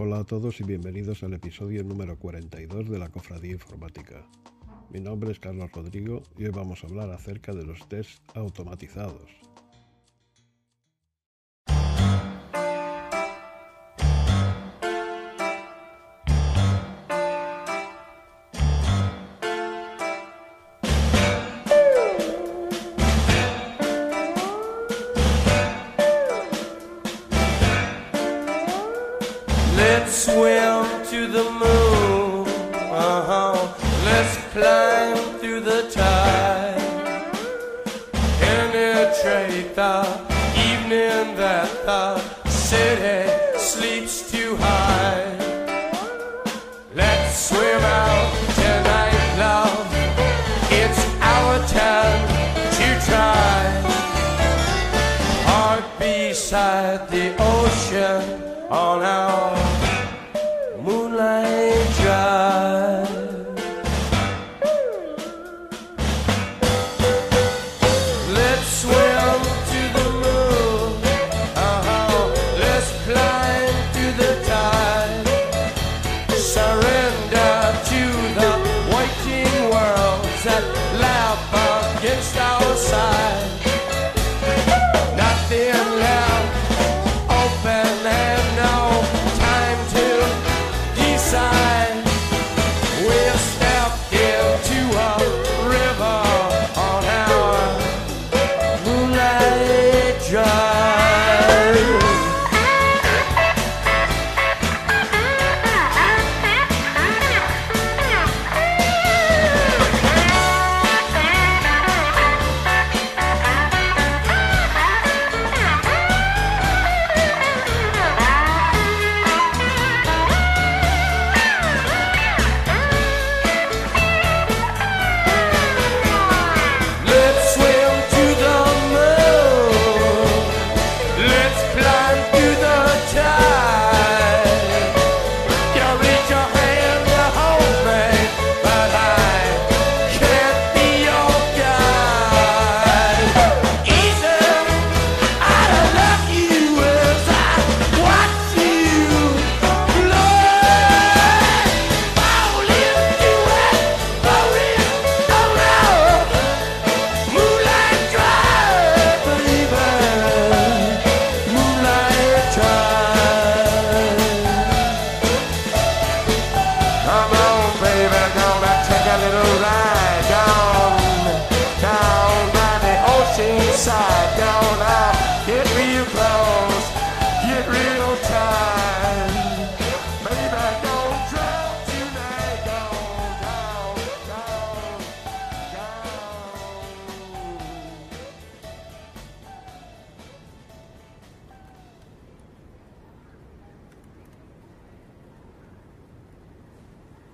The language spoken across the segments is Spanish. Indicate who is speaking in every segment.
Speaker 1: Hola a todos y bienvenidos al episodio número 42 de la Cofradía Informática. Mi nombre es Carlos Rodrigo y hoy vamos a hablar acerca de los tests automatizados.
Speaker 2: Santa City.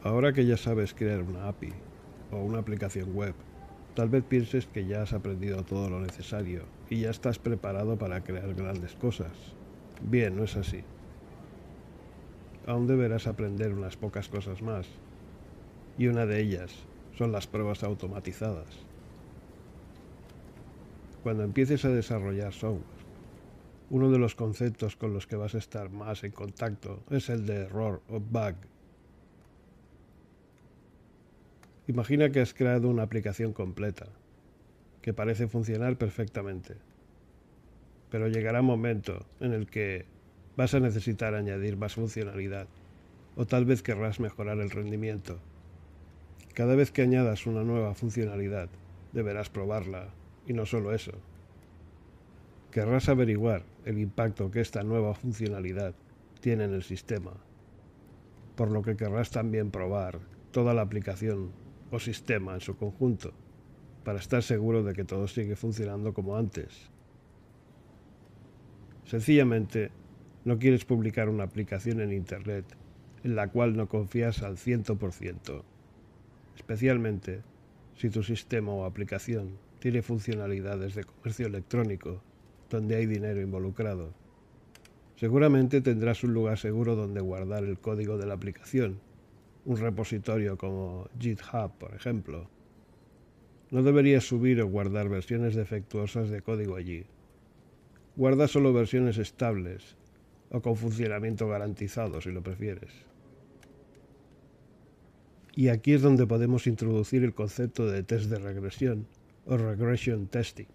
Speaker 1: Ahora que ya sabes crear una API o una aplicación web, tal vez pienses que ya has aprendido todo lo necesario y ya estás preparado para crear grandes cosas. Bien, no es así. Aún deberás aprender unas pocas cosas más, y una de ellas son las pruebas automatizadas. Cuando empieces a desarrollar software, uno de los conceptos con los que vas a estar más en contacto es el de error o bug. Imagina que has creado una aplicación completa, que parece funcionar perfectamente, pero llegará un momento en el que vas a necesitar añadir más funcionalidad, o tal vez querrás mejorar el rendimiento. Cada vez que añadas una nueva funcionalidad, deberás probarla, y no solo eso. Querrás averiguar el impacto que esta nueva funcionalidad tiene en el sistema, por lo que querrás también probar toda la aplicación sistema en su conjunto, para estar seguro de que todo sigue funcionando como antes. Sencillamente, no quieres publicar una aplicación en Internet en la cual no confías al 100%, especialmente si tu sistema o aplicación tiene funcionalidades de comercio electrónico donde hay dinero involucrado. Seguramente tendrás un lugar seguro donde guardar el código de la aplicación, un repositorio como GitHub, por ejemplo. No deberías subir o guardar versiones defectuosas de código allí. Guarda solo versiones estables o con funcionamiento garantizado, si lo prefieres. Y aquí es donde podemos introducir el concepto de test de regresión o regression testing.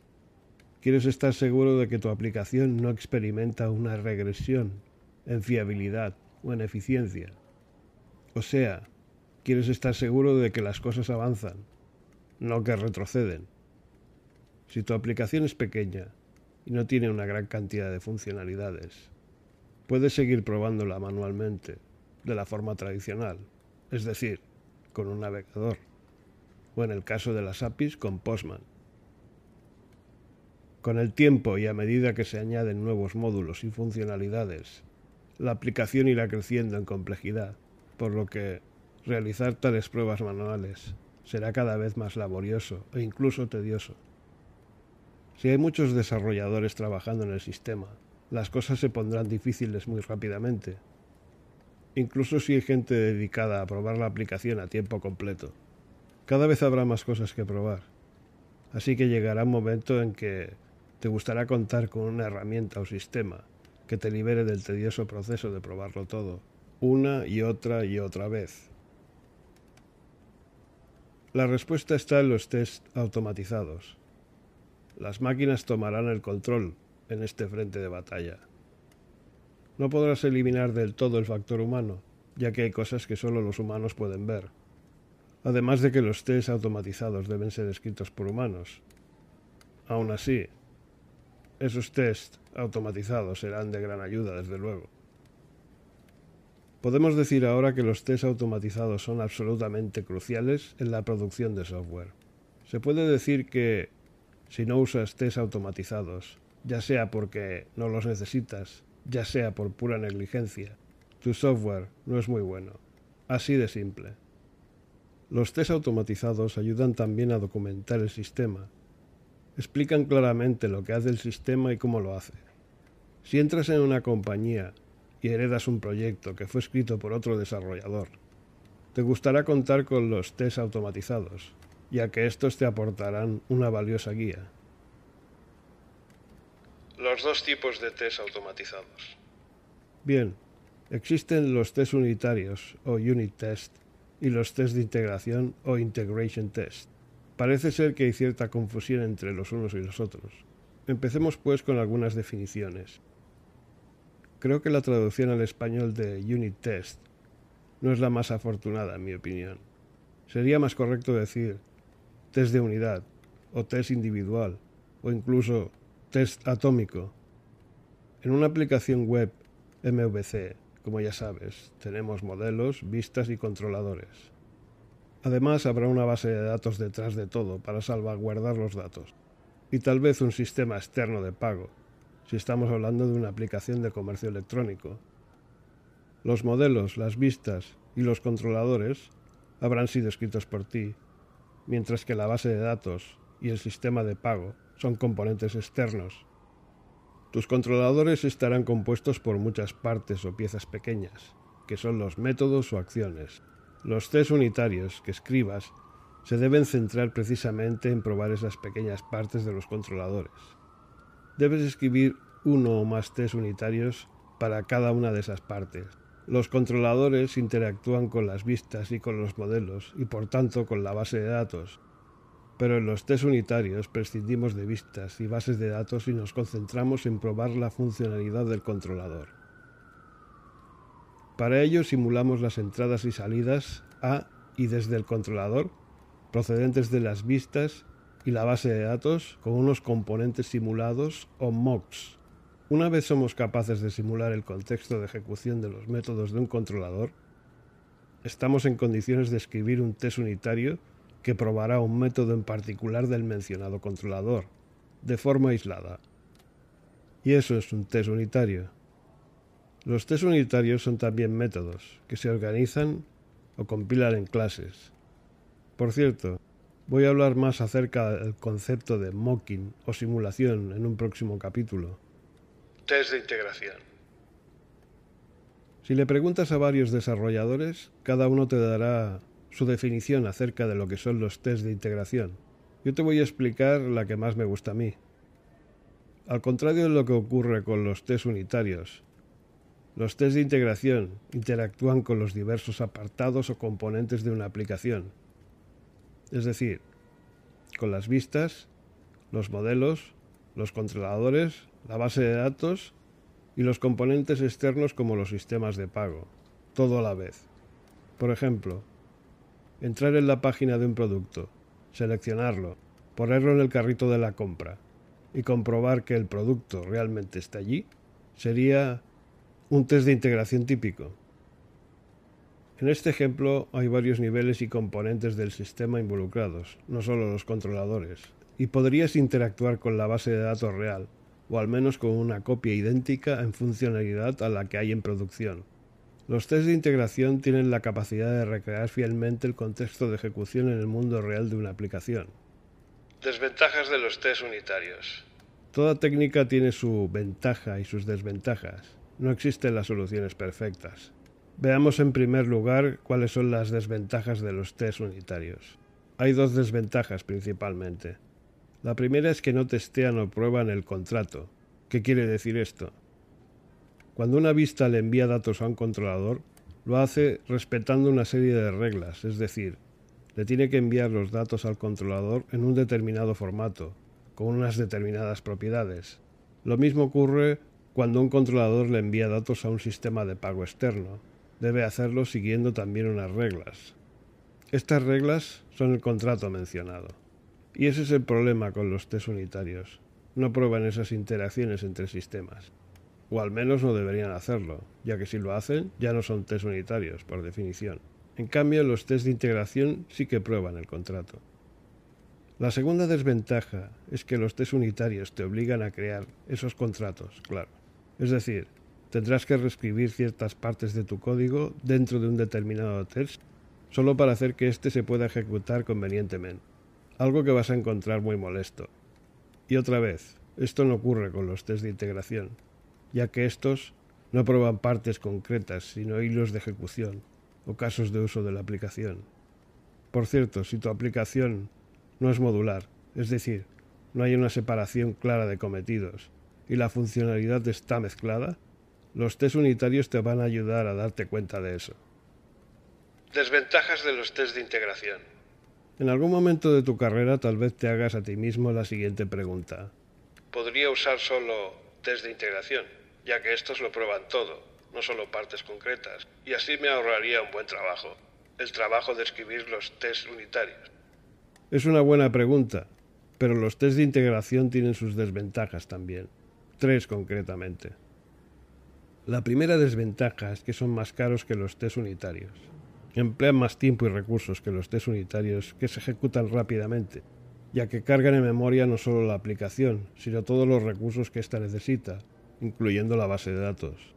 Speaker 1: Quieres estar seguro de que tu aplicación no experimenta una regresión en fiabilidad o en eficiencia. O sea, quieres estar seguro de que las cosas avanzan, no que retroceden. Si tu aplicación es pequeña y no tiene una gran cantidad de funcionalidades, puedes seguir probándola manualmente, de la forma tradicional, es decir, con un navegador, o en el caso de las APIs con Postman. Con el tiempo y a medida que se añaden nuevos módulos y funcionalidades, la aplicación irá creciendo en complejidad, por lo que realizar tales pruebas manuales será cada vez más laborioso e incluso tedioso. Si hay muchos desarrolladores trabajando en el sistema, las cosas se pondrán difíciles muy rápidamente, incluso si hay gente dedicada a probar la aplicación a tiempo completo. Cada vez habrá más cosas que probar, así que llegará un momento en que te gustará contar con una herramienta o sistema que te libere del tedioso proceso de probarlo todo, una y otra y otra vez. La respuesta está en los test automatizados. Las máquinas tomarán el control en este frente de batalla. No podrás eliminar del todo el factor humano, ya que hay cosas que solo los humanos pueden ver. Además de que los test automatizados deben ser escritos por humanos. Aún así, esos test automatizados serán de gran ayuda, desde luego. Podemos decir ahora que los test automatizados son absolutamente cruciales en la producción de software. Se puede decir que si no usas test automatizados, ya sea porque no los necesitas, ya sea por pura negligencia, tu software no es muy bueno. Así de simple. Los test automatizados ayudan también a documentar el sistema explican claramente lo que hace el sistema y cómo lo hace. Si entras en una compañía y heredas un proyecto que fue escrito por otro desarrollador, te gustará contar con los test automatizados, ya que estos te aportarán una valiosa guía. Los dos tipos de test automatizados. Bien, existen los test unitarios o unit test y los test de integración o integration test. Parece ser que hay cierta confusión entre los unos y los otros. Empecemos pues con algunas definiciones. Creo que la traducción al español de unit test no es la más afortunada, en mi opinión. Sería más correcto decir test de unidad, o test individual, o incluso test atómico. En una aplicación web MVC, como ya sabes, tenemos modelos, vistas y controladores. Además, habrá una base de datos detrás de todo para salvaguardar los datos. Y tal vez un sistema externo de pago, si estamos hablando de una aplicación de comercio electrónico. Los modelos, las vistas y los controladores habrán sido escritos por ti, mientras que la base de datos y el sistema de pago son componentes externos. Tus controladores estarán compuestos por muchas partes o piezas pequeñas, que son los métodos o acciones. Los test unitarios que escribas se deben centrar precisamente en probar esas pequeñas partes de los controladores. Debes escribir uno o más test unitarios para cada una de esas partes. Los controladores interactúan con las vistas y con los modelos y por tanto con la base de datos. Pero en los test unitarios prescindimos de vistas y bases de datos y nos concentramos en probar la funcionalidad del controlador. Para ello simulamos las entradas y salidas a y desde el controlador, procedentes de las vistas y la base de datos con unos componentes simulados o mocks. Una vez somos capaces de simular el contexto de ejecución de los métodos de un controlador, estamos en condiciones de escribir un test unitario que probará un método en particular del mencionado controlador, de forma aislada. Y eso es un test unitario. Los test unitarios son también métodos que se organizan o compilan en clases. Por cierto, voy a hablar más acerca del concepto de mocking o simulación en un próximo capítulo. Test de integración. Si le preguntas a varios desarrolladores, cada uno te dará su definición acerca de lo que son los test de integración. Yo te voy a explicar la que más me gusta a mí. Al contrario de lo que ocurre con los test unitarios, los test de integración interactúan con los diversos apartados o componentes de una aplicación. Es decir, con las vistas, los modelos, los controladores, la base de datos y los componentes externos como los sistemas de pago, todo a la vez. Por ejemplo, entrar en la página de un producto, seleccionarlo, ponerlo en el carrito de la compra y comprobar que el producto realmente está allí, sería un test de integración típico. En este ejemplo hay varios niveles y componentes del sistema involucrados, no solo los controladores, y podrías interactuar con la base de datos real, o al menos con una copia idéntica en funcionalidad a la que hay en producción. Los tests de integración tienen la capacidad de recrear fielmente el contexto de ejecución en el mundo real de una aplicación. Desventajas de los tests unitarios. Toda técnica tiene su ventaja y sus desventajas. No existen las soluciones perfectas. Veamos en primer lugar cuáles son las desventajas de los tests unitarios. Hay dos desventajas principalmente. La primera es que no testean o prueban el contrato. ¿Qué quiere decir esto? Cuando una vista le envía datos a un controlador, lo hace respetando una serie de reglas, es decir, le tiene que enviar los datos al controlador en un determinado formato, con unas determinadas propiedades. Lo mismo ocurre cuando un controlador le envía datos a un sistema de pago externo. Debe hacerlo siguiendo también unas reglas. Estas reglas son el contrato mencionado. Y ese es el problema con los test unitarios. No prueban esas interacciones entre sistemas o al menos no deberían hacerlo, ya que si lo hacen ya no son test unitarios, por definición. En cambio, los test de integración sí que prueban el contrato. La segunda desventaja es que los test unitarios te obligan a crear esos contratos, claro. Es decir, tendrás que reescribir ciertas partes de tu código dentro de un determinado test solo para hacer que éste se pueda ejecutar convenientemente. Algo que vas a encontrar muy molesto. Y otra vez, esto no ocurre con los test de integración ya que estos no prueban partes concretas, sino hilos de ejecución o casos de uso de la aplicación. Por cierto, si tu aplicación no es modular, es decir, no hay una separación clara de cometidos y la funcionalidad está mezclada, los test unitarios te van a ayudar a darte cuenta de eso. Desventajas de los test de integración. En algún momento de tu carrera tal vez te hagas a ti mismo la siguiente pregunta. ¿Podría usar solo test de integración? ya que estos lo prueban todo, no solo partes concretas, y así me ahorraría un buen trabajo, el trabajo de escribir los test unitarios. Es una buena pregunta, pero los test de integración tienen sus desventajas también, tres concretamente. La primera desventaja es que son más caros que los test unitarios. Emplean más tiempo y recursos que los test unitarios que se ejecutan rápidamente, ya que cargan en memoria no solo la aplicación, sino todos los recursos que ésta necesita, incluyendo la base de datos.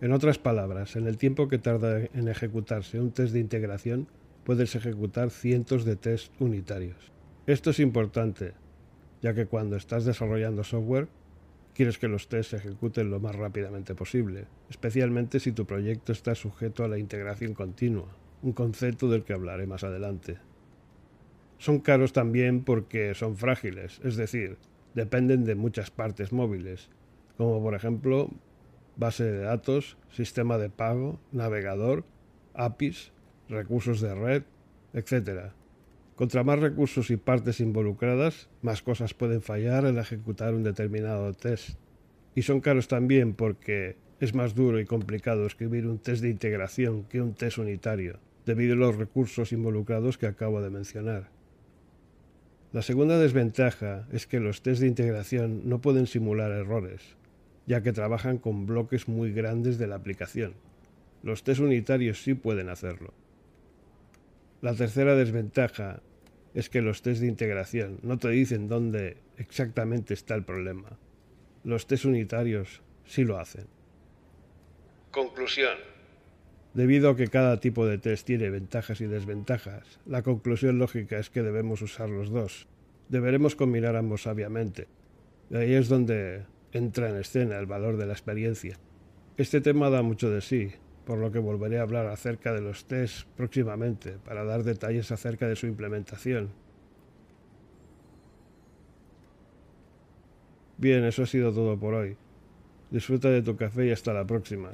Speaker 1: En otras palabras, en el tiempo que tarda en ejecutarse un test de integración, puedes ejecutar cientos de tests unitarios. Esto es importante, ya que cuando estás desarrollando software, quieres que los tests se ejecuten lo más rápidamente posible, especialmente si tu proyecto está sujeto a la integración continua, un concepto del que hablaré más adelante. Son caros también porque son frágiles, es decir, dependen de muchas partes móviles, como por ejemplo base de datos, sistema de pago, navegador, APIs, recursos de red, etc. Contra más recursos y partes involucradas, más cosas pueden fallar al ejecutar un determinado test. Y son caros también porque es más duro y complicado escribir un test de integración que un test unitario, debido a los recursos involucrados que acabo de mencionar. La segunda desventaja es que los test de integración no pueden simular errores, ya que trabajan con bloques muy grandes de la aplicación. Los test unitarios sí pueden hacerlo. La tercera desventaja es que los test de integración no te dicen dónde exactamente está el problema. Los test unitarios sí lo hacen. Conclusión. Debido a que cada tipo de test tiene ventajas y desventajas, la conclusión lógica es que debemos usar los dos. Deberemos combinar ambos sabiamente. Y ahí es donde entra en escena el valor de la experiencia. Este tema da mucho de sí, por lo que volveré a hablar acerca de los test próximamente para dar detalles acerca de su implementación. Bien, eso ha sido todo por hoy. Disfruta de tu café y hasta la próxima.